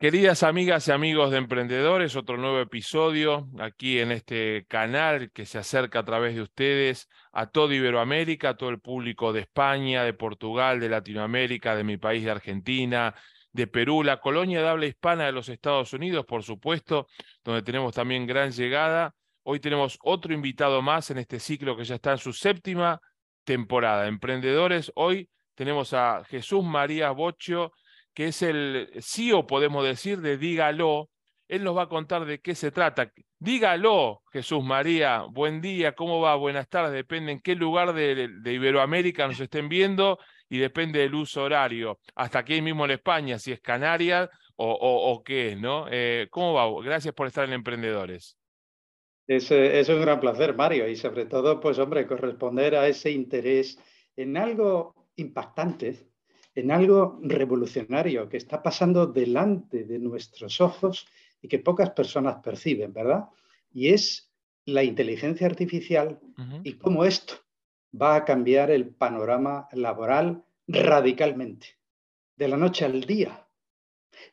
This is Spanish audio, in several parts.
Queridas amigas y amigos de emprendedores, otro nuevo episodio aquí en este canal que se acerca a través de ustedes a todo Iberoamérica, a todo el público de España, de Portugal, de Latinoamérica, de mi país de Argentina, de Perú, la colonia de habla hispana de los Estados Unidos, por supuesto, donde tenemos también gran llegada. Hoy tenemos otro invitado más en este ciclo que ya está en su séptima temporada. Emprendedores, hoy tenemos a Jesús María Bocho que es el CEO, podemos decir, de Dígalo. Él nos va a contar de qué se trata. Dígalo, Jesús María, buen día, ¿cómo va? Buenas tardes, depende en qué lugar de, Iberoamérica nos estén viendo y depende del uso horario. Hasta aquí mismo en España, si es Canarias o, qué es, ¿no? Eh, ¿Cómo va? Gracias por estar en Emprendedores. Es, es, un gran placer, Mario, y sobre todo, pues hombre, corresponder a ese interés en algo impactante en algo revolucionario que está pasando delante de nuestros ojos y que pocas personas perciben, ¿verdad? Y es la inteligencia artificial y cómo esto va a cambiar el panorama laboral radicalmente, de la noche al día.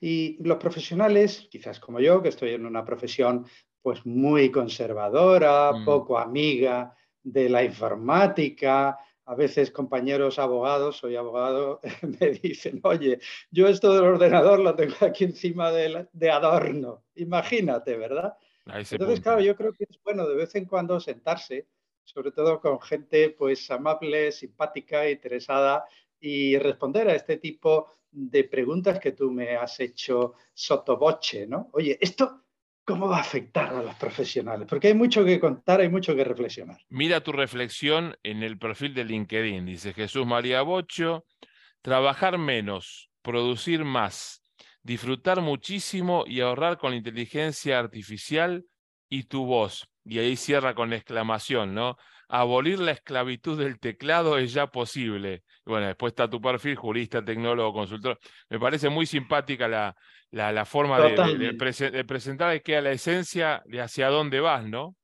Y los profesionales, quizás como yo, que estoy en una profesión pues muy conservadora, mm. poco amiga de la informática, a veces compañeros abogados, soy abogado, me dicen, oye, yo esto del ordenador lo tengo aquí encima de, adorno. Imagínate, ¿verdad? Entonces, claro, yo creo que es bueno de vez en cuando sentarse, sobre todo con gente pues amable, simpática, interesada y responder a este tipo de preguntas que tú me has hecho sotoboche, ¿no? Oye, esto ¿Cómo va a afectar a los profesionales? Porque hay mucho que contar, hay mucho que reflexionar. Mira tu reflexión en el perfil de LinkedIn. Dice Jesús María Bocho, trabajar menos, producir más, disfrutar muchísimo y ahorrar con inteligencia artificial y tu voz. Y ahí cierra con exclamación, ¿no? Abolir la esclavitud del teclado es ya posible. Bueno, después está tu perfil, jurista, tecnólogo, consultor. Me parece muy simpática la, la, forma de, presentar es que a la esencia de hacia dónde vas, ¿no?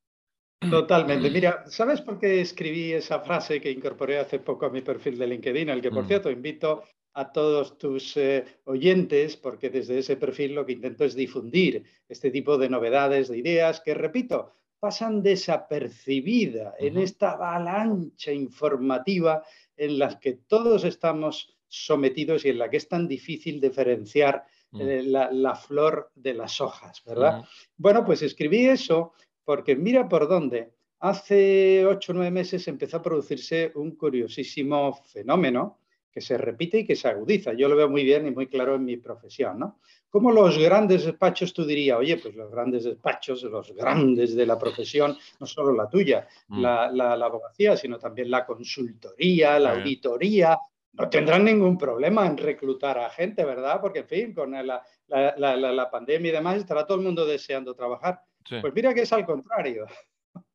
Totalmente. Mira, ¿sabes por qué escribí esa frase que incorporé hace poco a mi perfil de LinkedIn, al que por mm. cierto invito a todos tus eh, oyentes, porque desde ese perfil lo que intento es difundir este tipo de novedades, de ideas que, repito, pasan desapercibidas en esta avalancha informativa en la que todos estamos sometidos y en la que es tan difícil diferenciar Mm. Eh, la, flor de las hojas, ¿verdad? Bueno, pues escribí eso porque mira por dónde. Hace ocho o nueve meses empezó a producirse un curiosísimo fenómeno que se repite y que se agudiza. Yo lo veo muy bien y muy claro en mi profesión, ¿no? Como los grandes despachos, tú dirías, oye, pues los grandes despachos, los grandes de la profesión, no solo la tuya, mm. la, abogacía, sino también la consultoría, la auditoría, no tendrán ningún problema en reclutar a gente, ¿verdad? Porque, en fin, con la, la, pandemia y demás, estará todo el mundo deseando trabajar. Pues mira que es al contrario.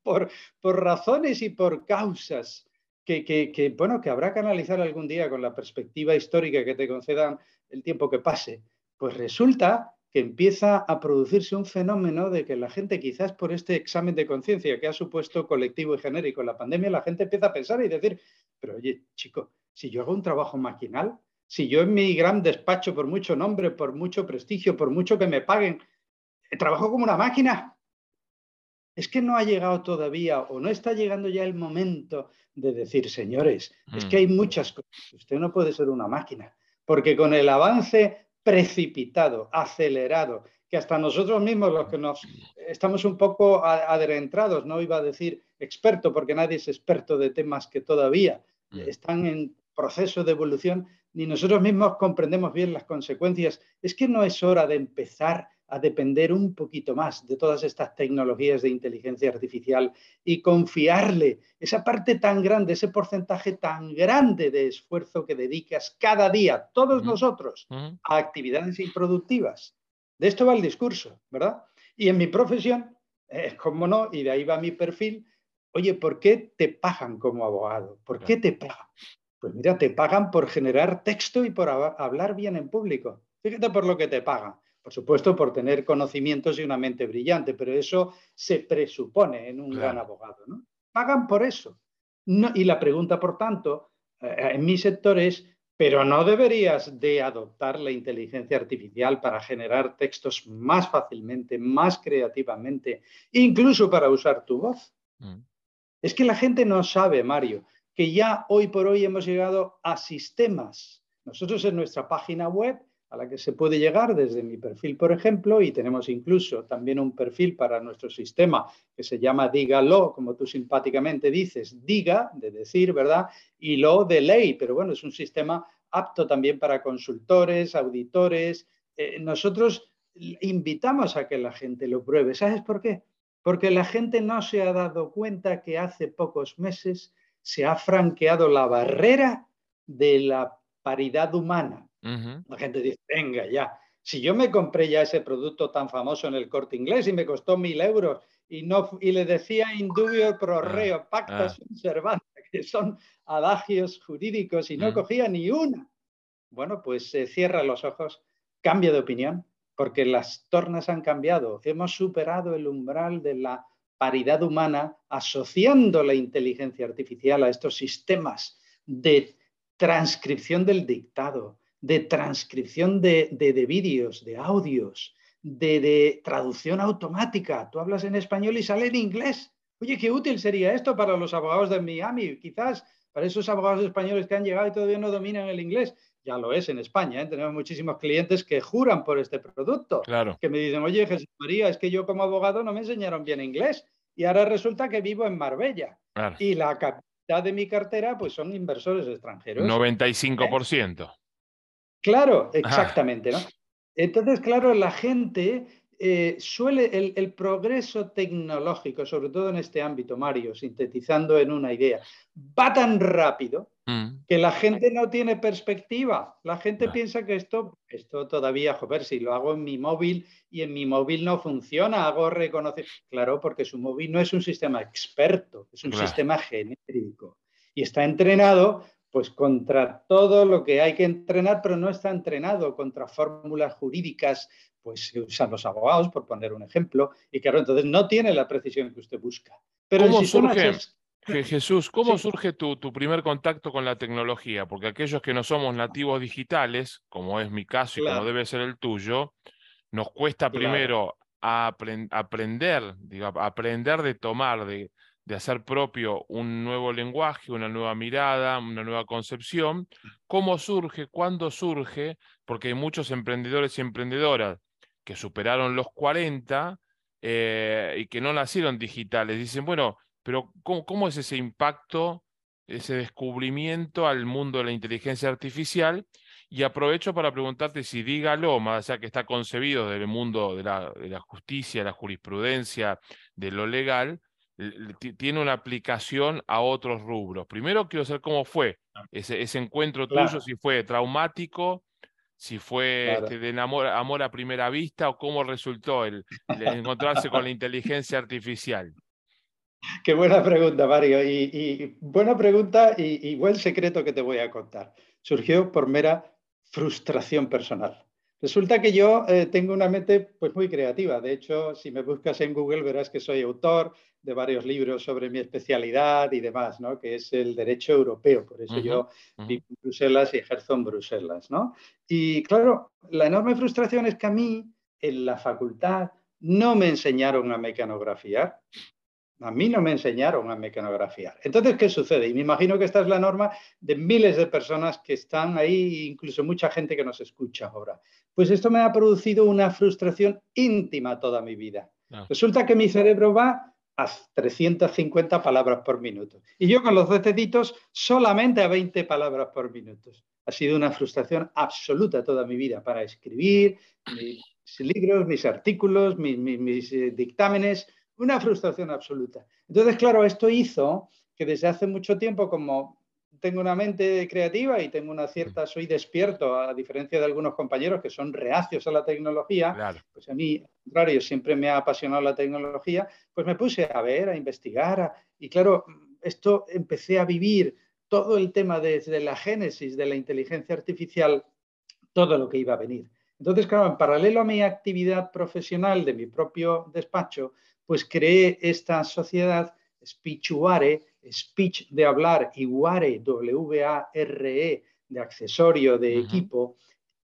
Por, por razones y por causas que, bueno, que habrá que analizar algún día con la perspectiva histórica que te concedan el tiempo que pase, pues resulta que empieza a producirse un fenómeno de que la gente, quizás por este examen de conciencia que ha supuesto colectivo y genérico la pandemia, la gente empieza a pensar y decir, pero oye, chico, si yo hago un trabajo maquinal, si yo en mi gran despacho, por mucho nombre, por mucho prestigio, por mucho que me paguen, trabajo como una máquina. Es que no ha llegado todavía o no está llegando ya el momento de decir, señores, es que hay mm. muchas cosas. Usted no puede ser una máquina, porque con el avance precipitado, acelerado, que hasta nosotros mismos los que nos estamos un poco adentrados, no iba a decir experto, porque nadie es experto de temas que todavía mm. están en proceso de evolución, ni nosotros mismos comprendemos bien las consecuencias. Es que no es hora de empezar a depender un poquito más de todas estas tecnologías de inteligencia artificial y confiarle esa parte tan grande, ese porcentaje tan grande de esfuerzo que dedicas cada día, todos nosotros, a actividades improductivas. De esto va el discurso, ¿verdad? Y en mi profesión, es como no, y de ahí va mi perfil, oye, ¿por qué te pagan como abogado? ¿Por qué te pagan? Pues mira, te pagan por generar texto y por hablar bien en público. Fíjate por lo que te pagan. Por supuesto, por tener conocimientos y una mente brillante, pero eso se presupone en un gran abogado. ¿no? Pagan por eso. y la pregunta, por tanto, eh, en mi sector es, pero no deberías de adoptar la inteligencia artificial para generar textos más fácilmente, más creativamente, incluso para usar tu voz. Mm. Es que la gente no sabe, Mario, que ya hoy por hoy hemos llegado a sistemas. Nosotros en nuestra página web, a la que se puede llegar desde mi perfil, por ejemplo, y tenemos incluso también un perfil para nuestro sistema que se llama Dígalo, como tú simpáticamente dices, diga, de decir, ¿verdad? Y lo de ley, pero bueno, es un sistema apto también para consultores, auditores. Eh, nosotros invitamos a que la gente lo pruebe. ¿Sabes por qué? Porque la gente no se ha dado cuenta que hace pocos meses se ha franqueado la barrera de la paridad humana. La gente dice, venga ya, si yo me compré ya ese producto tan famoso en el corte inglés y me costó mil euros y, no, y le decía indubio pro ah, reo, pacta ah. que son adagios jurídicos y no cogía ni una. Bueno, pues se cierra los ojos, cambia de opinión, porque las tornas han cambiado. Hemos superado el umbral de la paridad humana asociando la inteligencia artificial a estos sistemas de transcripción del dictado, de transcripción de, de, vídeos, de audios, de, de, traducción automática. Tú hablas en español y sale en inglés. Oye, qué útil sería esto para los abogados de Miami. Quizás para esos abogados españoles que han llegado y todavía no dominan el inglés. Ya lo es en España, ¿eh? tenemos muchísimos clientes que juran por este producto. Claro. Que me dicen, oye, Jesús María, es que yo como abogado no me enseñaron bien inglés y ahora resulta que vivo en Marbella. Y la capital de mi cartera, pues son inversores extranjeros. 95%. Claro, exactamente, ¿no? Entonces, claro, la gente eh, suele el, progreso tecnológico, sobre todo en este ámbito, Mario, sintetizando en una idea, va tan rápido mm. que la gente no tiene perspectiva. La gente piensa que esto, esto todavía, joder, si lo hago en mi móvil y en mi móvil no funciona, hago reconocer. Claro, porque su móvil no es un sistema experto, es un sistema genérico y está entrenado pues contra todo lo que hay que entrenar, pero no está entrenado contra fórmulas jurídicas pues usan los abogados, por poner un ejemplo, y claro, entonces no tiene la precisión que usted busca. Pero ¿Cómo surge, Jesús, cómo surge tu, primer contacto con la tecnología? Porque aquellos que no somos nativos digitales, como es mi caso y como debe ser el tuyo, nos cuesta primero aprender, aprender de tomar, de, de hacer propio un nuevo lenguaje, una nueva mirada, una nueva concepción. ¿Cómo surge? ¿Cuándo surge? Porque hay muchos emprendedores y emprendedoras que superaron los 40 eh, y que no nacieron digitales. Dicen, bueno, pero ¿cómo, es ese impacto, ese descubrimiento al mundo de la inteligencia artificial? Y aprovecho para preguntarte si dígalo, más allá que está concebido del mundo de la, de la justicia, la jurisprudencia, de lo legal, tiene una aplicación a otros rubros. Primero quiero saber cómo fue ese, ese encuentro tuyo, si fue traumático, si fue este, de amor, amor, a primera vista o cómo resultó el, encontrarse con la inteligencia artificial. Qué buena pregunta, Mario. Y, buena pregunta y, buen secreto que te voy a contar. Surgió por mera frustración personal. Resulta que yo eh, tengo una mente pues, muy creativa. De hecho, si me buscas en Google verás que soy autor de varios libros sobre mi especialidad y demás, ¿no? que es el derecho europeo. Por eso yo vivo en Bruselas y ejerzo en Bruselas. ¿no? Y claro, la enorme frustración es que a mí en la facultad no me enseñaron a mecanografiar. A mí no me enseñaron a mecanografiar. Entonces, ¿qué sucede? Y me imagino que esta es la norma de miles de personas que están ahí, incluso mucha gente que nos escucha ahora. Pues esto me ha producido una frustración íntima toda mi vida. Ah. Resulta que mi cerebro va a 350 palabras por minuto. Y yo con los dos deditos solamente a 20 palabras por minuto. Ha sido una frustración absoluta toda mi vida para escribir mis libros, mis artículos, mis, mis eh, dictámenes, una frustración absoluta. Entonces, claro, esto hizo que desde hace mucho tiempo, como tengo una mente creativa y tengo una cierta, soy despierto, a diferencia de algunos compañeros que son reacios a la tecnología, pues a mí, al contrario, siempre me ha apasionado la tecnología, pues me puse a ver, a investigar, y claro, esto empecé a vivir todo el tema desde la génesis de la inteligencia artificial, todo lo que iba a venir. Entonces, claro, en paralelo a mi actividad profesional de mi propio despacho, pues creé esta sociedad Speechware, speech de hablar y ware, W-A-R-E, de accesorio, de equipo.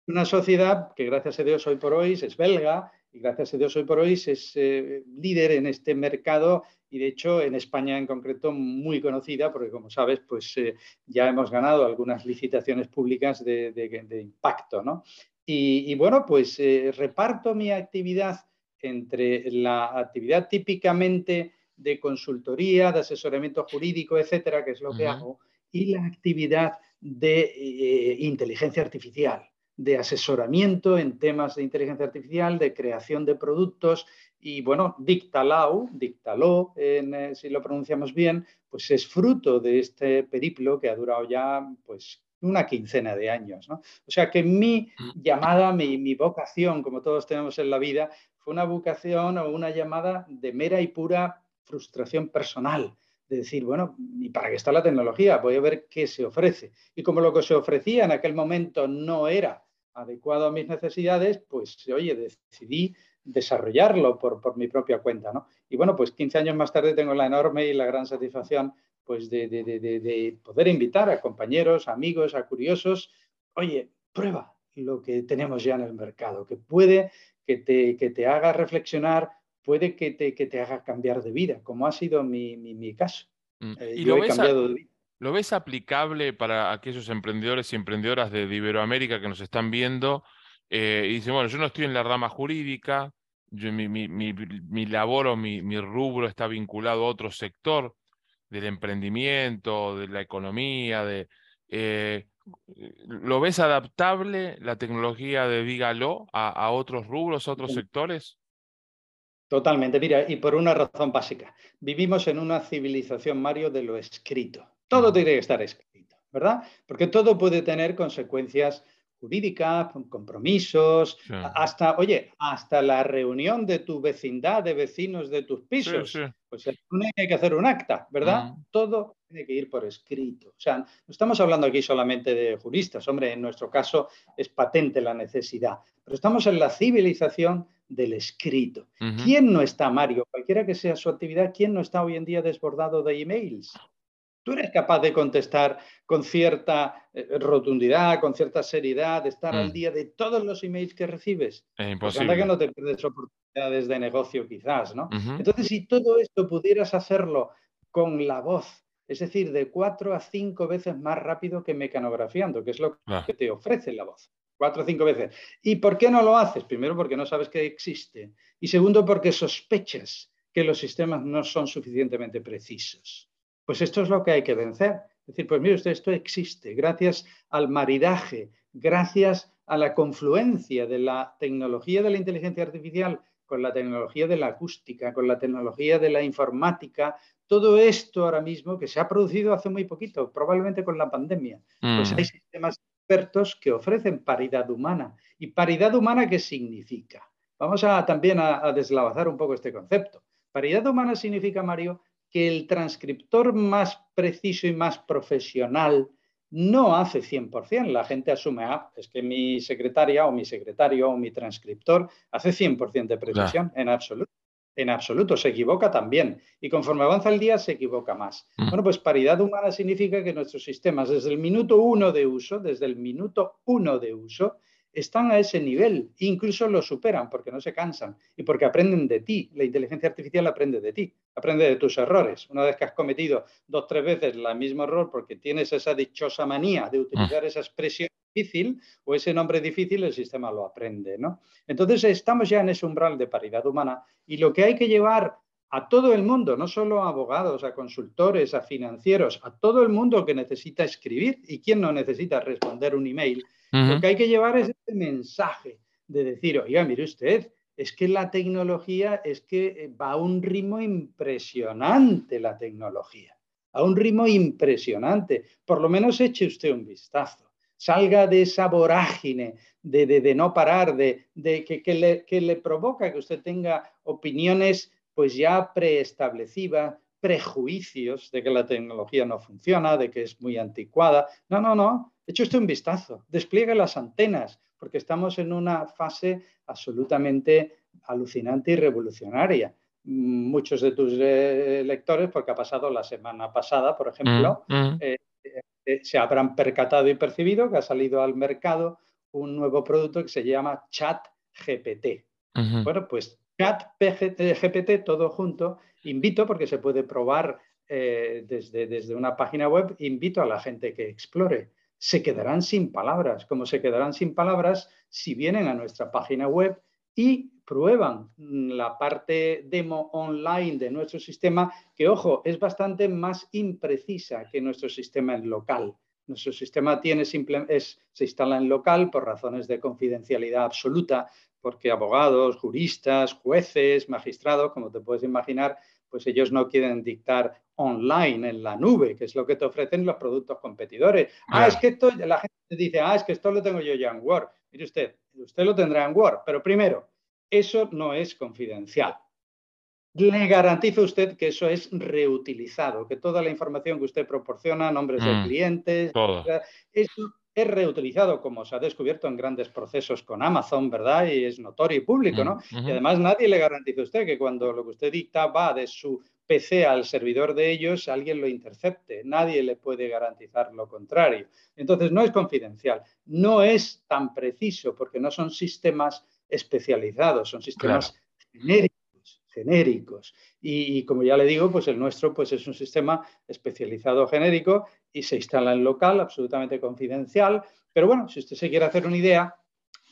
Una sociedad que gracias a Dios hoy por hoy es belga y gracias a Dios hoy por hoy es eh, líder en este mercado y de hecho en España en concreto muy conocida porque como sabes pues eh, ya hemos ganado algunas licitaciones públicas de, impacto. ¿no? Y, bueno pues eh, reparto mi actividad entre la actividad típicamente de consultoría, de asesoramiento jurídico, etcétera, que es lo que hago, y la actividad de inteligencia artificial de asesoramiento en temas de inteligencia artificial, de creación de productos y bueno, Dictalau, Dictaló, eh, si lo pronunciamos bien, pues es fruto de este periplo que ha durado ya pues una quincena de años. O sea que mi mm. llamada, mi, mi vocación, como todos tenemos en la vida, fue una vocación o una llamada de mera y pura frustración personal, de decir, bueno, ¿y para qué está la tecnología? Voy a ver qué se ofrece. Y como lo que se ofrecía en aquel momento no era adecuado a mis necesidades, pues oye, decidí desarrollarlo por, mi propia cuenta. ¿no? Y bueno, pues 15 años más tarde tengo la enorme y la gran satisfacción pues de, poder invitar a compañeros, amigos, a curiosos, oye, prueba lo que tenemos ya en el mercado, que puede que te, que te haga reflexionar, puede que te, que te, haga cambiar de vida, como ha sido mi, mi, caso. Mm. Eh, ¿Y lo he cambiado de vida. ¿Lo ves aplicable para aquellos emprendedores y emprendedoras de, Iberoamérica que nos están viendo? Eh, y dicen, bueno, yo no estoy en la rama jurídica, mi, labor o mi, rubro está vinculado a otro sector del emprendimiento, de la economía, de... Eh, ¿Lo ves adaptable la tecnología de Dígalo a, otros rubros, a otros sectores? Totalmente, mira, y por una razón básica. Vivimos en una civilización, Mario, de lo escrito. Todo tiene que estar escrito, ¿verdad? Porque todo puede tener consecuencias jurídicas, compromisos, hasta, oye, hasta la reunión de tu vecindad, de vecinos de tus pisos. Pues hay que hacer un acta, ¿verdad? Todo tiene que ir por escrito. O sea, no estamos hablando aquí solamente de juristas, hombre, en nuestro caso es patente la necesidad, pero estamos en la civilización del escrito. ¿Quién no está, Mario, cualquiera que sea su actividad, quién no está hoy en día desbordado de emails? Tú eres capaz de contestar con cierta eh, rotundidad, con cierta seriedad, de estar al mm. día de todos los emails que recibes. Es imposible. que no te pierdes oportunidades de negocio quizás, ¿no? Entonces, si todo esto pudieras hacerlo con la voz, es decir, de cuatro a cinco veces más rápido que mecanografiando, que es lo que te ofrece la voz. Cuatro o cinco veces. ¿Y por qué no lo haces? Primero, porque no sabes que existe. Y segundo, porque sospechas que los sistemas no son suficientemente precisos. Pues esto es lo que hay que vencer. Es decir, pues mire usted, esto existe gracias al maridaje, gracias a la confluencia de la tecnología de la inteligencia artificial con la tecnología de la acústica, con la tecnología de la informática, todo esto ahora mismo que se ha producido hace muy poquito, probablemente con la pandemia, pues mm. hay sistemas expertos que ofrecen paridad humana. ¿Y paridad humana qué significa? Vamos a también a, a deslavazar un poco este concepto. Paridad humana significa, Mario, que el transcriptor más preciso y más profesional no hace 100%. La gente asume, ah, es que mi secretaria o mi secretario o mi transcriptor hace 100% de precisión. En absoluto. En absoluto, se equivoca también. Y conforme avanza el día, se equivoca más. Mm. Bueno, pues paridad humana significa que nuestros sistemas, desde el minuto uno de uso, desde el minuto uno de uso, están a ese nivel, incluso lo superan porque no se cansan y porque aprenden de ti. La inteligencia artificial aprende de ti, aprende de tus errores. Una vez que has cometido dos, tres veces el mismo error porque tienes esa dichosa manía de utilizar esa expresión difícil o ese nombre difícil, el sistema lo aprende. ¿no? Entonces estamos ya en ese umbral de paridad humana y lo que hay que llevar a todo el mundo, no solo a abogados, a consultores, a financieros, a todo el mundo que necesita escribir y quien no necesita responder un email, lo que hay que llevar es este mensaje de decir, oiga, mire usted, es que la tecnología es que eh, va a un ritmo impresionante la tecnología, a un ritmo impresionante. Por lo menos eche usted un vistazo. Salga de esa vorágine de, no parar, de, que, le, que le provoca que usted tenga opiniones pues ya preestablecidas, prejuicios de que la tecnología no funciona, de que es muy anticuada. No, no, no. Eche usted un vistazo. Despliegue las antenas, porque estamos en una fase absolutamente alucinante y revolucionaria. Muchos de tus eh, lectores, porque ha pasado la semana pasada, por ejemplo, mm, mm. Eh, eh, se habrán percatado y percibido que ha salido al mercado un nuevo producto que se llama Chat GPT. Bueno, pues Chat GPT todo junto, invito porque se puede probar eh, desde, desde una página web, invito a la gente que explore. Se quedarán sin palabras, como se quedarán sin palabras si vienen a nuestra página web y prueban la parte demo online de nuestro sistema, que ojo, es bastante más imprecisa que nuestro sistema en local. Nuestro sistema tiene es, se instala en local por razones de confidencialidad absoluta, porque abogados, juristas, jueces, magistrados, como te puedes imaginar, pues ellos no quieren dictar online en la nube, que es lo que te ofrecen los productos competidores. Ah, es que esto, la gente dice, ah, es que esto lo tengo yo ya en Word. Mire usted, usted lo tendrá en Word, pero primero, eso no es confidencial. Le garantizo a usted que eso es reutilizado, que toda la información que usted proporciona, nombres de mm, clientes, eso es reutilizado, como se ha descubierto en grandes procesos con Amazon, ¿verdad? Y es notorio y público, ¿no? Mm, y además nadie le garantiza a usted que cuando lo que usted dicta va de su PC al servidor de ellos, alguien lo intercepte. Nadie le puede garantizar lo contrario. Entonces, no es confidencial, no es tan preciso porque no son sistemas especializados, son sistemas genéricos, genéricos. Y, como ya le digo, pues el nuestro pues es un sistema especializado genérico y se instala en local, absolutamente confidencial. Pero bueno, si usted se quiere hacer una idea,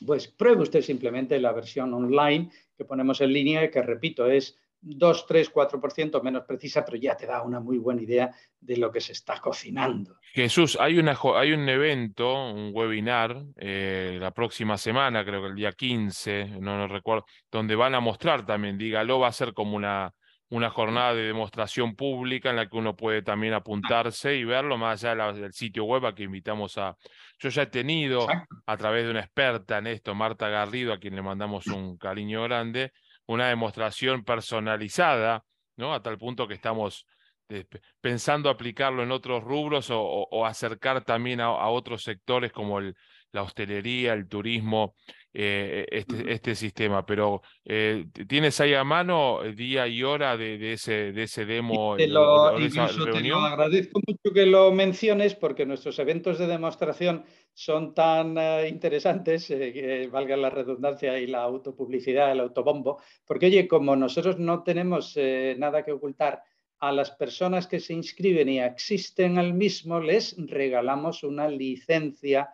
pues pruebe usted simplemente la versión online que ponemos en línea, que repito, es 2, 3, 4% menos precisa, pero ya te da una muy buena idea de lo que se está cocinando. Jesús, hay, una, hay un evento, un webinar, eh, la próxima semana, creo que el día 15, no, no recuerdo, donde van a mostrar también, dígalo, va a ser como una, una jornada de demostración pública en la que uno puede también apuntarse y verlo más allá del sitio web a que invitamos a... Yo ya he tenido a través de una experta en esto, Marta Garrido, a quien le mandamos un cariño grande, una demostración personalizada, ¿no? A tal punto que estamos eh, pensando aplicarlo en otros rubros o, acercar también a, otros sectores como el, la hostelería, el turismo, eh, este, este, sistema. Pero eh, ¿tienes ahí a mano día y hora de, ese, de ese demo? Te lo, agradezco mucho que lo menciones porque nuestros eventos de demostración son tan eh, interesantes, que valga la redundancia y la autopublicidad, el autobombo, porque oye, como nosotros no tenemos nada que ocultar, a las personas que se inscriben y existen al mismo les regalamos una licencia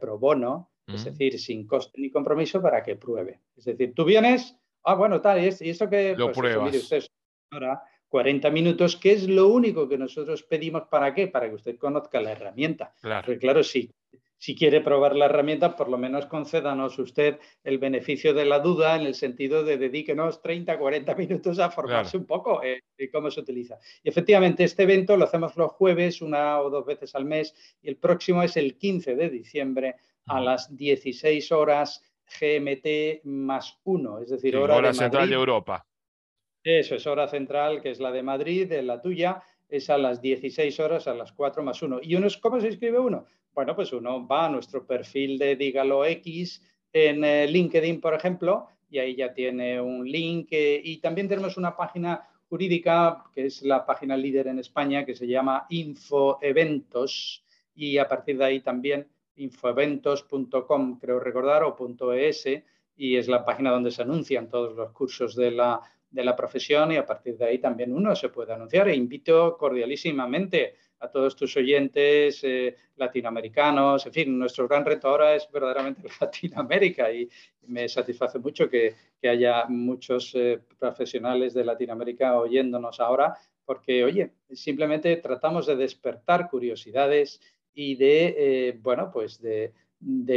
pro bono es decir, sin coste ni compromiso para que pruebe. Es decir, tú vienes, ah, bueno, tal, y, esto que... Lo pues, pruebas. mire usted, ahora 40 minutos, que es lo único que nosotros pedimos para qué, para que usted conozca la herramienta. Claro, Porque, claro sí, si quiere probar la herramienta, por lo menos concédanos usted el beneficio de la duda en el sentido de dedíquenos 30, 40 minutos a formarse un poco de cómo se utiliza. Y efectivamente, este evento lo hacemos los jueves, una o dos veces al mes, y el próximo es el 15 de diciembre a las 16 horas GMT más uno, es decir, hora, central de Europa. Eso es hora central, que es la de Madrid, de la tuya, es a las 16 horas, a las 4 más 1. ¿Y uno, cómo se inscribe uno? Bueno, pues uno va a nuestro perfil de Dígalo X en eh, LinkedIn, por ejemplo, y ahí ya tiene un link. Eh, y también tenemos una página jurídica, que es la página líder en España, que se llama Infoeventos, y a partir de ahí también infoeventos.com, creo recordar, o .es, y es la página donde se anuncian todos los cursos de la, de la profesión y a partir de ahí también uno se puede anunciar. E invito cordialísimamente a todos tus oyentes eh, latinoamericanos. En fin, nuestro gran reto ahora es verdaderamente Latinoamérica y me satisface mucho que, que haya muchos eh, profesionales de Latinoamérica oyéndonos ahora, porque, oye, simplemente tratamos de despertar curiosidades y de, eh, bueno, pues de,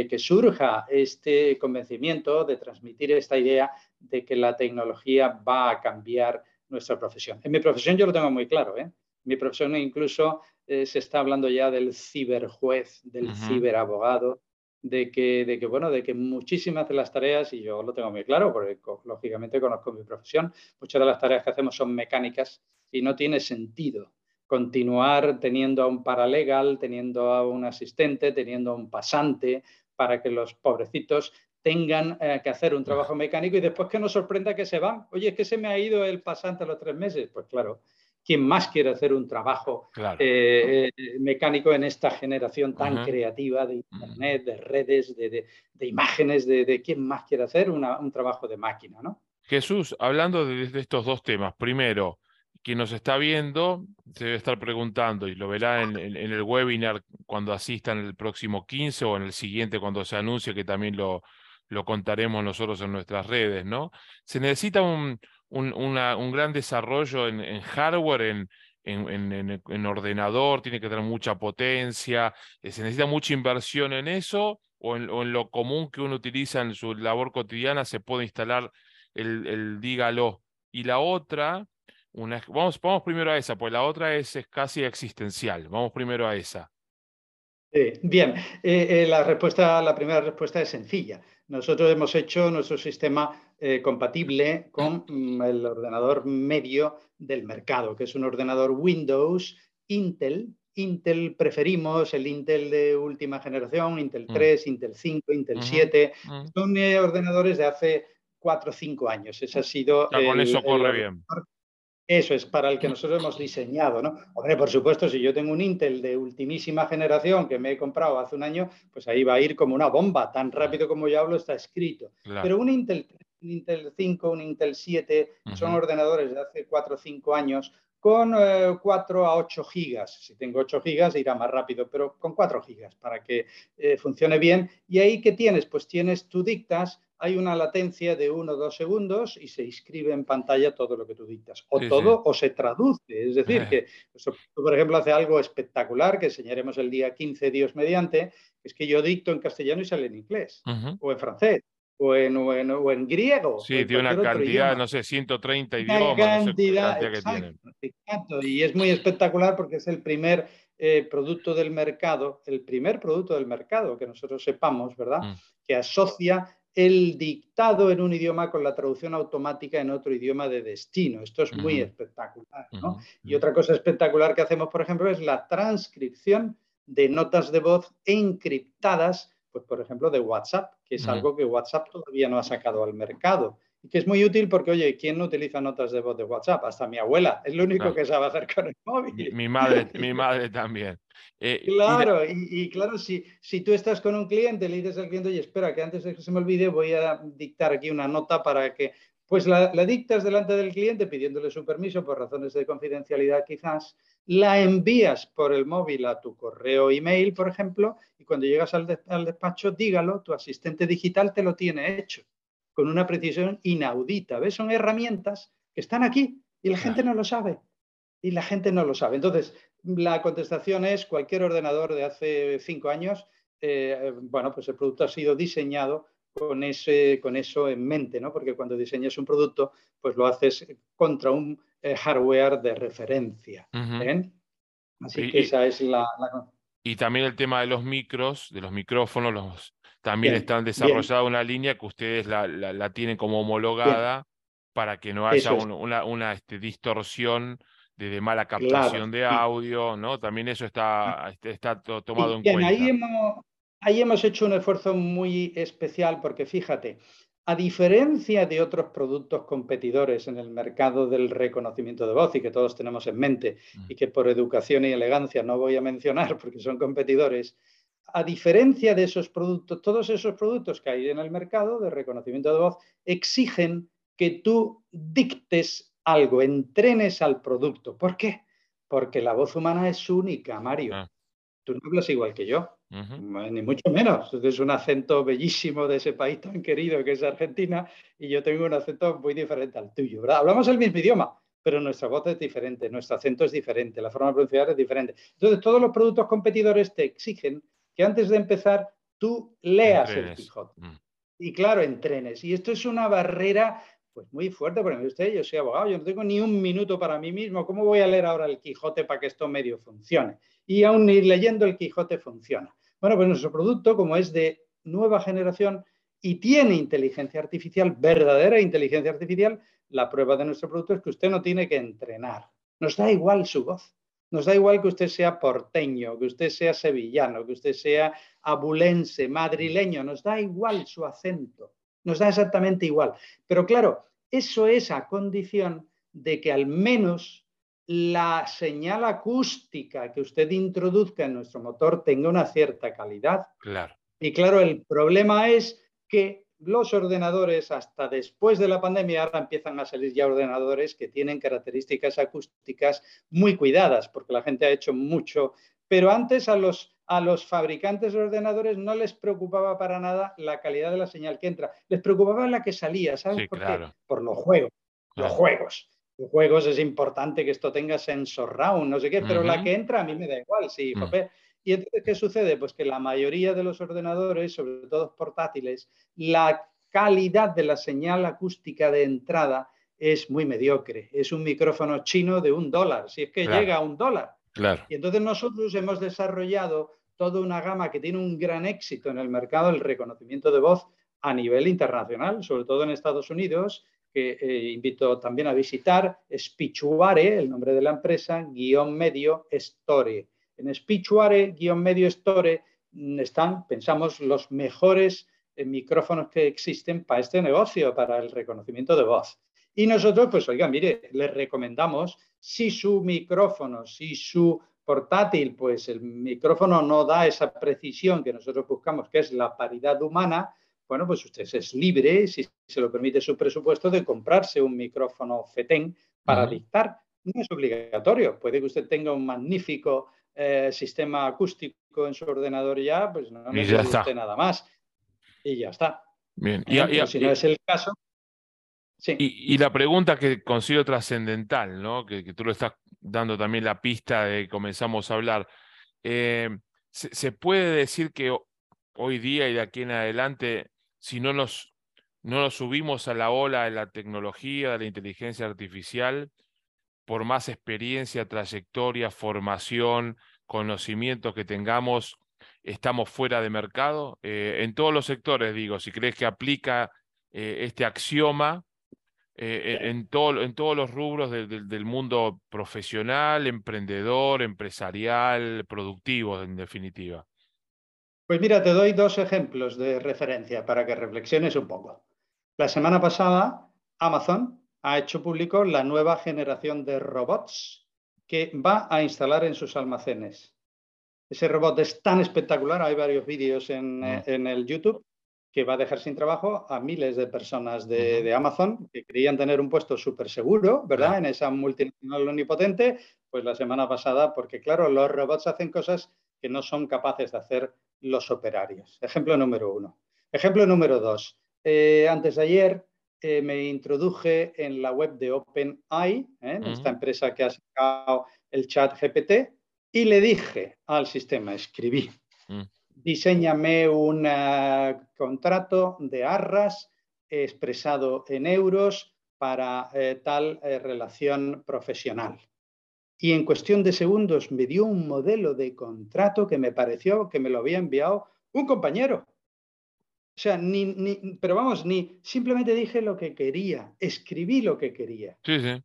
que surja este convencimiento, de transmitir esta idea de que la tecnología va a cambiar nuestra profesión. En mi profesión yo lo tengo muy claro, ¿eh? mi profesión incluso eh, se está hablando ya del ciberjuez, del ciberabogado, de que, de que, bueno, de que muchísimas de las tareas, y yo lo tengo muy claro, porque lógicamente conozco mi profesión, muchas de las tareas que hacemos son mecánicas y no tiene sentido continuar teniendo a un paralegal, teniendo a un asistente, teniendo a un pasante, para que los pobrecitos tengan eh, que hacer un trabajo mecánico y después que nos sorprenda que se van. Oye, es que se me ha ido el pasante a los tres meses. Pues claro, ¿Quién más quiere hacer un trabajo eh, eh, mecánico en esta generación tan creativa de Internet, de redes, de, imágenes, de, quién más quiere hacer un trabajo de máquina? ¿no? Jesús, hablando de, estos dos temas, primero, quien nos está viendo se debe estar preguntando y lo verá en, el webinar cuando asista en el próximo 15 o en el siguiente cuando se anuncie, que también lo, lo contaremos nosotros en nuestras redes, ¿no? Se necesita un, un, gran desarrollo en, hardware, en, en, ordenador, tiene que tener mucha potencia, eh, se necesita mucha inversión en eso, o en, lo común que uno utiliza en su labor cotidiana se puede instalar el, el dígalo. Y la otra, una, vamos, vamos primero a esa, pues la otra es, casi existencial. Vamos primero a esa. bien, eh, eh, la, respuesta, la primera respuesta es sencilla. Nosotros hemos hecho nuestro sistema eh, compatible con mm, el ordenador medio del mercado, que es un ordenador Windows Intel. Intel preferimos el Intel de última generación, Intel 3, mm. Intel 5, Intel 7. Mm. Son eh, ordenadores de hace 4 o 5 años. Ese ha sido. con eso corre bien. Eso es para el que nosotros hemos diseñado, ¿no? Hombre, por supuesto, si yo tengo un Intel de ultimísima generación que me he comprado hace un año, pues ahí va a ir como una bomba, tan rápido como yo hablo está escrito. Pero un Intel, un Intel 5, un Intel 7, son ordenadores de hace 4 o 5 años con 4 eh, a 8 gigas. Si tengo 8 gigas irá más rápido, pero con 4 gigas para que eh, funcione bien. ¿Y ahí qué tienes? Pues tienes, tú dictas hay una latencia de uno o dos segundos y se inscribe en pantalla todo lo que tú dictas. O todo o se traduce. Es decir, que tú, por ejemplo, hace algo espectacular que enseñaremos el día 15, Dios mediante, es que yo dicto en castellano y sale en inglés o en francés. O en, o en, griego. Sí, tiene una cantidad, no sé, 130 idiomas. Cantidad, Y es muy espectacular porque es el primer eh, producto del mercado, el primer producto del mercado que nosotros sepamos, ¿verdad? Mm. Que asocia el dictado en un idioma con la traducción automática en otro idioma de destino. Esto es muy espectacular. Y otra cosa espectacular que hacemos, por ejemplo, es la transcripción de notas de voz encriptadas, pues, por ejemplo, de WhatsApp, que es algo que WhatsApp todavía no ha sacado al mercado. Y que es muy útil porque, oye, ¿quién no utiliza notas de voz de WhatsApp? Hasta mi abuela. Es lo único que sabe hacer con el móvil. Mi, madre, mi madre también. Eh, claro, y, claro, si, si tú estás con un cliente, le dices al cliente, oye, espera, que antes de que se me olvide, voy a dictar aquí una nota para que. Pues la, dictas delante del cliente pidiéndole su permiso por razones de confidencialidad, quizás. La envías por el móvil a tu correo email, por ejemplo, y cuando llegas al despacho, dígalo, tu asistente digital te lo tiene hecho con una precisión inaudita. ¿Ves? Son herramientas que están aquí y la gente no lo sabe. Y la gente no lo sabe. Entonces, la contestación es cualquier ordenador de hace cinco años, eh, bueno, pues el producto ha sido diseñado con, ese, con eso en mente, ¿no? Porque cuando diseñas un producto, pues lo haces contra un eh, hardware de referencia. Así que esa es la, Y también el tema de los micros, de los micrófonos, los, también están desarrollada una línea que ustedes la, la, tienen como homologada para que no haya una, una este, distorsión de, mala captación de audio, ¿no? También eso está, este, está tomado en cuenta. Ahí hemos, ahí hemos hecho un esfuerzo muy especial porque fíjate, a diferencia de otros productos competidores en el mercado del reconocimiento de voz y que todos tenemos en mente mm. y que por educación y elegancia no voy a mencionar porque son competidores, a diferencia de esos productos, todos esos productos que hay en el mercado de reconocimiento de voz exigen que tú dictes algo, entrenes al producto. ¿Por qué? Porque la voz humana es única, Mario. Ah. Tú no hablas igual que yo, ni mucho menos. Es un acento bellísimo de ese país tan querido que es Argentina y yo tengo un acento muy diferente al tuyo, ¿verdad? Hablamos el mismo idioma, pero nuestra voz es diferente, nuestro acento es diferente, la forma de pronunciar es diferente. Entonces, todos los productos competidores te exigen que antes de empezar tú leas el Quijote. Mm. Y claro, entrenes. Y esto es una barrera pues muy fuerte, porque usted, yo soy abogado, yo no tengo ni un minuto para mí mismo. ¿Cómo voy a leer ahora el Quijote para que esto medio funcione? Y aún ni leyendo el Quijote funciona. Bueno, pues nuestro producto, como es de nueva generación y tiene inteligencia artificial, verdadera inteligencia artificial, la prueba de nuestro producto es que usted no tiene que entrenar. Nos da igual su voz. Nos da igual que usted sea porteño, que usted sea sevillano, que usted sea abulense, madrileño, nos da igual su acento, nos da exactamente igual. Pero claro, eso es a condición de que al menos la señal acústica que usted introduzca en nuestro motor tenga una cierta calidad. Claro. Y claro, el problema es que los ordenadores, hasta después de la pandemia, ahora empiezan a salir ya ordenadores que tienen características acústicas muy cuidadas, porque la gente ha hecho mucho, pero antes a los, a los fabricantes de ordenadores no les preocupaba para nada la calidad de la señal que entra, les preocupaba la que salía, ¿sabes por qué? Por los juegos, los juegos. Los juegos es importante que esto tenga sensor round, no sé qué, pero la que entra a mí me da igual, sí, mm. Y entonces, ¿qué sucede? Pues que la mayoría de los ordenadores, sobre todo portátiles, la calidad de la señal acústica de entrada es muy mediocre. Es un micrófono chino de un dólar, si es que llega a un dólar. Claro. Y entonces nosotros hemos desarrollado toda una gama que tiene un gran éxito en el mercado, el reconocimiento de voz a nivel internacional, sobre todo en Estados Unidos, que eh, invito también a visitar, Speechware, el nombre de la empresa, guion medio Store. En Speechware-medio Store mm, están, pensamos, los mejores eh, micrófonos que existen para este negocio, para el reconocimiento de voz. Y nosotros, pues, oiga, mire, les recomendamos si su micrófono, si su portátil, pues el micrófono no da esa precisión que nosotros buscamos, que es la paridad humana, bueno, pues usted es libre, si se lo permite su presupuesto, de comprarse un micrófono FETEN para dictar. No es obligatorio. Puede que usted tenga un magnífico eh, sistema acústico en su ordenador ya, pues no necesita nada más. Y ya está. Bien. Y, si no es el caso. Sí. Y, la pregunta que considero trascendental, ¿no? Que, tú lo estás dando también la pista de que comenzamos a hablar. Eh, ¿se, puede decir que hoy día y de aquí en adelante, si no nos, no nos subimos a la ola de la tecnología, de la inteligencia artificial, por más experiencia, trayectoria, formación, conocimientos que tengamos, estamos fuera de mercado? Eh, en todos los sectores, digo, si crees que aplica eh, este axioma eh, en, todo, en todos los rubros del mundo profesional, emprendedor, empresarial, productivo, en definitiva. Pues mira, te doy dos ejemplos de referencia para que reflexiones un poco. La semana pasada, Amazon ha hecho público la nueva generación de robots que va a instalar en sus almacenes. Ese robot es tan espectacular, hay varios vídeos en, eh, el YouTube, que va a dejar sin trabajo a miles de personas de, Amazon que querían tener un puesto súper seguro, ¿verdad? En esa multinacional omnipotente, pues la semana pasada, porque claro, los robots hacen cosas que no son capaces de hacer los operarios. Ejemplo número uno. Ejemplo número dos. Eh, antes de ayer eh, me introduje en la web de OpenAI, ¿eh? esta empresa que ha sacado el chat GPT, y le dije al sistema, escribí, mm. diseñame un eh, contrato de arras expresado en euros para tal relación profesional. Y en cuestión de segundos me dio un modelo de contrato que me pareció que me lo había enviado un compañero. O sea, ni, ni, pero vamos, ni simplemente dije lo que quería, escribí lo que quería. Sí, sí.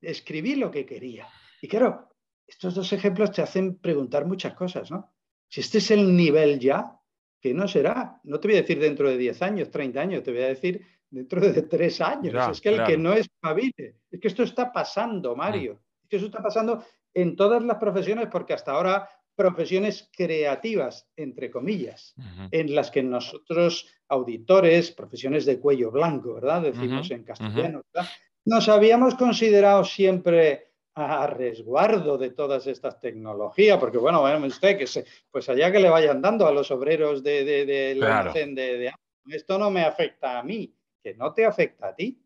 Escribí lo que quería. Y claro, estos dos ejemplos te hacen preguntar muchas cosas, ¿no? Si este es el nivel ya, ¿qué no será? No te voy a decir dentro de 10 años, 30 años, te voy a decir dentro de 3 años. es que el que no es pavile, es que esto está pasando, Mario. Mm. Es que eso está pasando en todas las profesiones porque hasta ahora profesiones creativas, entre comillas, en las que nosotros, auditores, profesiones de cuello blanco, ¿verdad? Decimos en castellano, ¿verdad? Nos habíamos considerado siempre a resguardo de todas estas tecnologías, porque bueno, bueno usted que se, pues allá que le vayan dando a los obreros de, de, de, de, esto no me afecta a mí, que no te afecta a ti.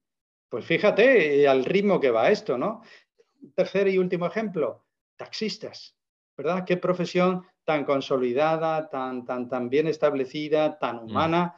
Pues fíjate al ritmo que va esto, ¿no? Tercer y último ejemplo, taxistas. ¿Verdad? Qué profesión tan consolidada, tan, tan, tan bien establecida, tan mm. humana.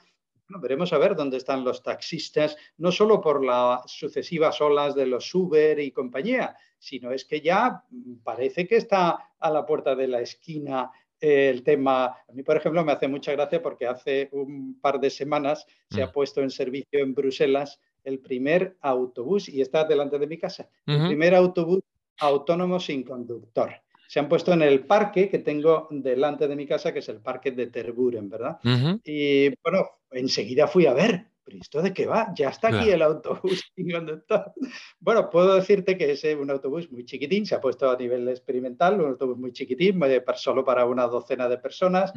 veremos a ver dónde están los taxistas, no solo por las sucesivas olas de los Uber y compañía, sino es que ya parece que está a la puerta de la esquina el tema. A mí, por ejemplo, me hace mucha gracia porque hace un par de semanas se ha mm. puesto en servicio en Bruselas el primer autobús, y está delante de mi casa, el primer autobús autónomo sin conductor se han puesto en el parque que tengo delante de mi casa, que es el parque de Terburen, ¿verdad? Y bueno, enseguida fui a ver, ¿esto de qué va? Ya está aquí el autobús sin conductor. Bueno, puedo decirte que es un autobús muy chiquitín, se ha puesto a nivel experimental, un autobús muy chiquitín, solo para una docena de personas,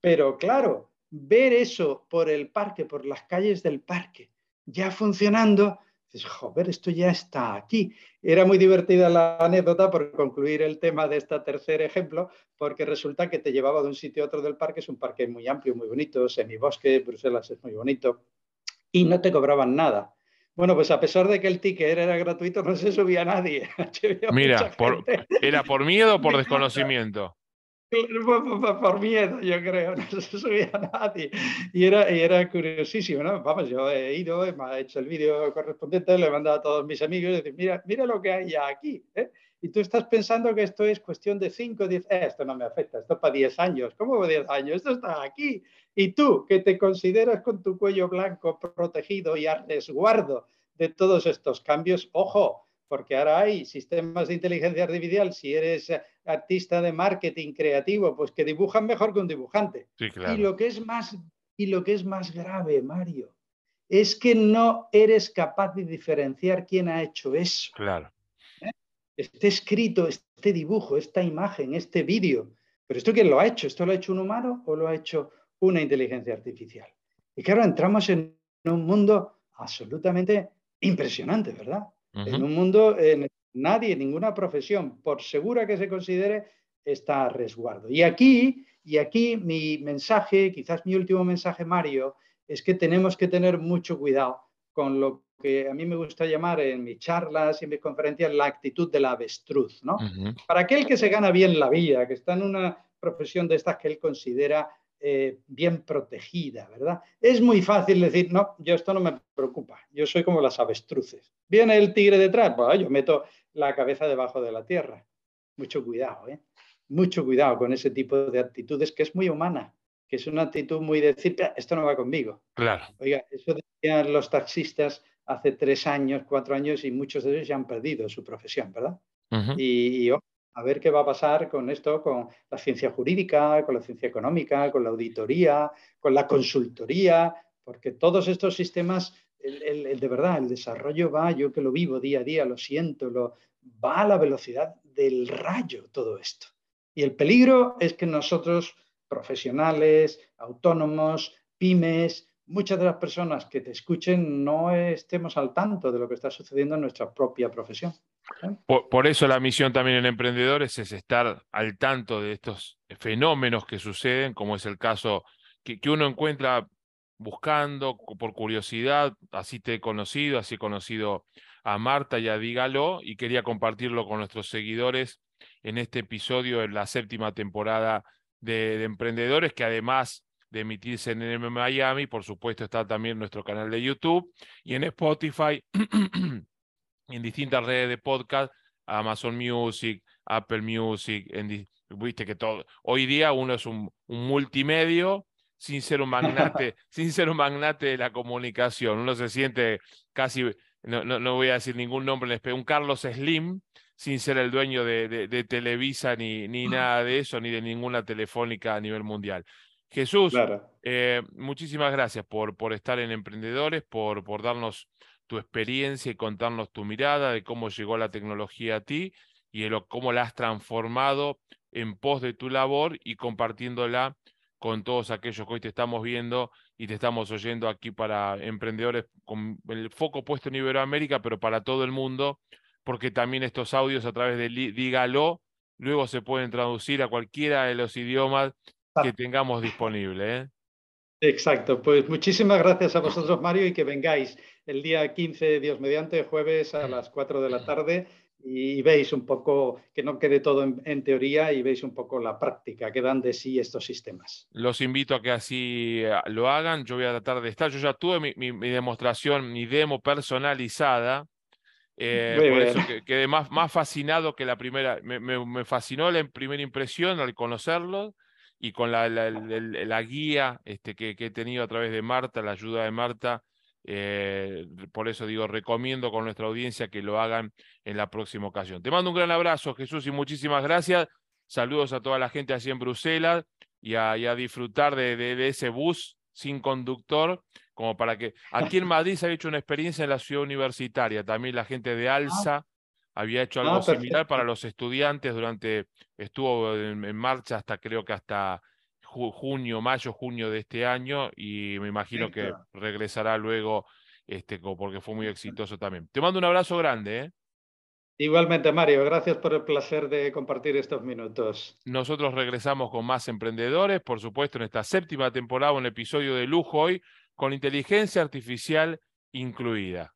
pero claro, ver eso por el parque, por las calles del parque, ya funcionando, dices, joder, esto ya está aquí. Era muy divertida la anécdota por concluir el tema de este tercer ejemplo, porque resulta que te llevaba de un sitio a otro del parque, es un parque muy amplio, muy bonito, semibosque, Bruselas es muy bonito, y no te cobraban nada. Bueno, pues a pesar de que el ticket era gratuito, no se subía nadie. Mira, ¿era por miedo o por desconocimiento? Por, miedo, yo creo, no se subía a nadie. Y era, y era curiosísimo, ¿no? Vamos, yo he ido, me he hecho el vídeo correspondiente, le he mandado a todos mis amigos y decir, mira, mira lo que hay ya aquí. ¿eh? Y tú estás pensando que esto es cuestión de 5, 10, eh, esto no me afecta, esto es para 10 años. ¿Cómo 10 años? Esto está aquí. Y tú, que te consideras con tu cuello blanco protegido y a resguardo de todos estos cambios, ojo, porque ahora hay sistemas de inteligencia artificial, si eres artista de marketing creativo, pues que dibujan mejor que un dibujante. y, lo que es más, y lo que es más grave, Mario, es que no eres capaz de diferenciar quién ha hecho eso. Claro. ¿Eh? Este escrito, este dibujo, esta imagen, este vídeo. Pero esto quién lo ha hecho? ¿Esto lo ha hecho un humano o lo ha hecho una inteligencia artificial? Y claro, entramos en un mundo absolutamente impresionante, ¿verdad? En un mundo en nadie, ninguna profesión, por segura que se considere, está a resguardo. Y aquí, y aquí mi mensaje, quizás mi último mensaje, Mario, es que tenemos que tener mucho cuidado con lo que a mí me gusta llamar en mis charlas y en mis conferencias la actitud de la avestruz. ¿no? Para aquel que se gana bien la vida, que está en una profesión de estas que él considera eh, bien protegida, ¿verdad? Es muy fácil decir, no, yo esto no me preocupa, yo soy como las avestruces. Viene el tigre detrás, pues yo meto la cabeza debajo de la tierra. Mucho cuidado, ¿eh? Mucho cuidado con ese tipo de actitudes que es muy humana, que es una actitud muy de decir, esto no va conmigo. Claro. Oiga, eso decían los taxistas hace tres años, cuatro años y muchos de ellos ya han perdido su profesión, ¿verdad? y, a ver qué va a pasar con esto, con la ciencia jurídica, con la ciencia económica, con la auditoría, con la consultoría, porque todos estos sistemas, el, de verdad, el desarrollo va, yo que lo vivo día a día, lo siento, lo, va a la velocidad del rayo todo esto. Y el peligro es que nosotros, profesionales, autónomos, pymes, muchas de las personas que te escuchen no estemos al tanto de lo que está sucediendo en nuestra propia profesión. Por, eso la misión también en Emprendedores es estar al tanto de estos fenómenos que suceden, como es el caso que, uno encuentra buscando por curiosidad, así te he conocido, así he conocido a Marta y a Dígalo, y quería compartirlo con nuestros seguidores en este episodio, en la séptima temporada de, de Emprendedores, que además de emitirse en Miami, por supuesto está también nuestro canal de YouTube y en Spotify en distintas redes de podcast, Amazon Music, Apple Music, en, viste que todo. Hoy día uno es un, multimedio sin ser un magnate, sin ser un magnate de la comunicación. Uno se siente casi, no, no, voy a decir ningún nombre, un Carlos Slim, sin ser el dueño de, de, Televisa ni, ni nada de eso, ni de ninguna telefónica a nivel mundial. Jesús, eh, muchísimas gracias por, por estar en Emprendedores, por, por darnos tu experiencia y contarnos tu mirada de cómo llegó la tecnología a ti y de cómo la has transformado en pos de tu labor y compartiéndola con todos aquellos que hoy te estamos viendo y te estamos oyendo aquí para emprendedores con el foco puesto en Iberoamérica, pero para todo el mundo, porque también estos audios a través de Dígalo luego se pueden traducir a cualquiera de los idiomas que ah. tengamos disponible. ¿eh? Exacto, pues muchísimas gracias a vosotros, Mario, y que vengáis el día 15, Dios mediante, jueves a las 4 de la tarde y veis un poco, que no quede todo en, teoría y veis un poco la práctica que dan de sí estos sistemas. Los invito a que así eh, lo hagan. Yo voy a tratar de estar. Yo ya tuve mi, demostración, mi demo personalizada. Eh, por eso quedé más, más fascinado que la primera. Me, me fascinó la primera impresión al conocerlo y con la, la, guía este, que, he tenido a través de Marta, la ayuda de Marta, eh, por eso digo, recomiendo con nuestra audiencia que lo hagan en la próxima ocasión. Te mando un gran abrazo, Jesús, y muchísimas gracias. Saludos a toda la gente allí en Bruselas y a, disfrutar de, ese bus sin conductor, como para que... Aquí en Madrid se ha hecho una experiencia en la ciudad universitaria, también la gente de ah. Alsa había hecho algo similar para los estudiantes durante, estuvo en, marcha hasta creo que hasta junio, mayo, junio de este año y me imagino que regresará luego este, porque fue muy exitoso también. Te mando un abrazo grande. ¿eh? Igualmente, Mario, gracias por el placer de compartir estos minutos. Nosotros regresamos con más emprendedores, por supuesto, en esta séptima temporada, un episodio de lujo hoy, con inteligencia artificial incluida.